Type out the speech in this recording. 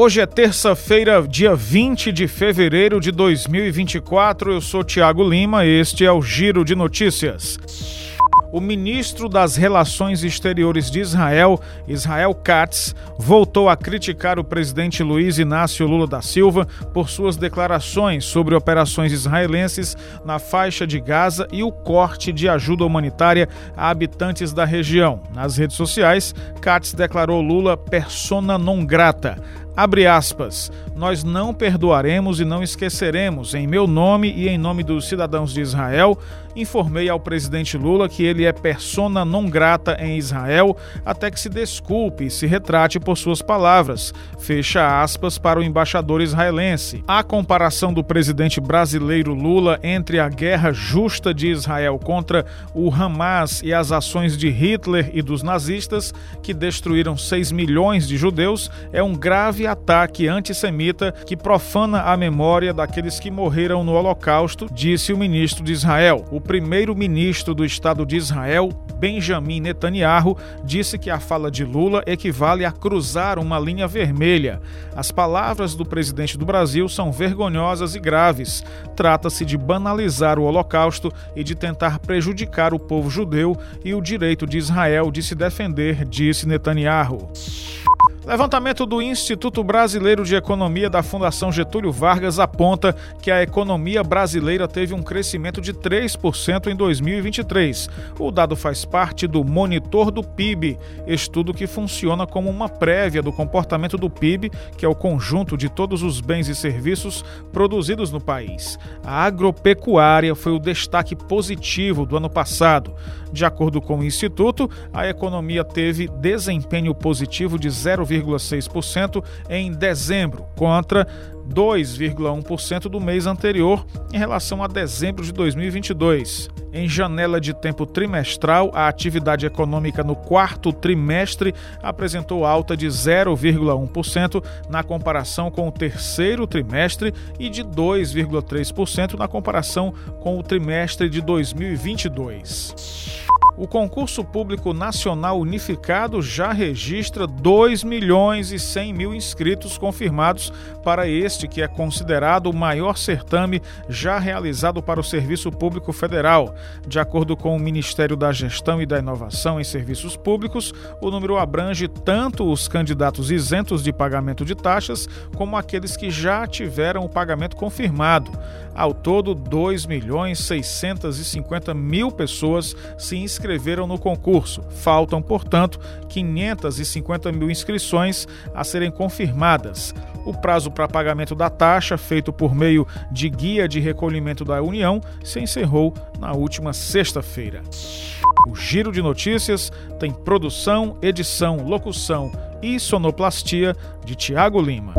Hoje é terça-feira, dia 20 de fevereiro de 2024. Eu sou Tiago Lima, este é o Giro de Notícias. O ministro das Relações Exteriores de Israel, Israel Katz, voltou a criticar o presidente Luiz Inácio Lula da Silva por suas declarações sobre operações israelenses na faixa de Gaza e o corte de ajuda humanitária a habitantes da região. Nas redes sociais, Katz declarou Lula persona non grata Abre aspas. Nós não perdoaremos e não esqueceremos. Em meu nome e em nome dos cidadãos de Israel, informei ao presidente Lula que ele é persona non grata em Israel até que se desculpe e se retrate por suas palavras. Fecha aspas para o embaixador israelense. A comparação do presidente brasileiro Lula entre a guerra justa de Israel contra o Hamas e as ações de Hitler e dos nazistas, que destruíram 6 milhões de judeus, é um grave ataque antissemita que profana a memória daqueles que morreram no Holocausto, disse o ministro de Israel. O primeiro-ministro do Estado de Israel, Benjamin Netanyahu, disse que a fala de Lula equivale a cruzar uma linha vermelha. As palavras do presidente do Brasil são vergonhosas e graves. Trata-se de banalizar o Holocausto e de tentar prejudicar o povo judeu e o direito de Israel de se defender, disse Netanyahu. Levantamento do Instituto Brasileiro de Economia da Fundação Getúlio Vargas aponta que a economia brasileira teve um crescimento de 3% em 2023. O dado faz parte do Monitor do PIB, estudo que funciona como uma prévia do comportamento do PIB, que é o conjunto de todos os bens e serviços produzidos no país. A agropecuária foi o destaque positivo do ano passado. De acordo com o Instituto, a economia teve desempenho positivo de 0,6% em dezembro, contra 2,1% do mês anterior em relação a dezembro de 2022. Em janela de tempo trimestral, a atividade econômica no quarto trimestre apresentou alta de 0,1% na comparação com o terceiro trimestre e de 2,3% na comparação com o trimestre de 2022 o concurso público nacional unificado já registra 2 milhões e 100 mil inscritos confirmados para este que é considerado o maior certame já realizado para o Serviço Público Federal. De acordo com o Ministério da Gestão e da Inovação em Serviços Públicos, o número abrange tanto os candidatos isentos de pagamento de taxas como aqueles que já tiveram o pagamento confirmado. Ao todo, 2 milhões 650 mil pessoas se inscreveram no concurso. Faltam, portanto, 550 mil inscrições a serem confirmadas. O prazo para pagamento da taxa, feito por meio de guia de recolhimento da União, se encerrou na última sexta-feira. O Giro de Notícias tem produção, edição, locução e sonoplastia de Tiago Lima.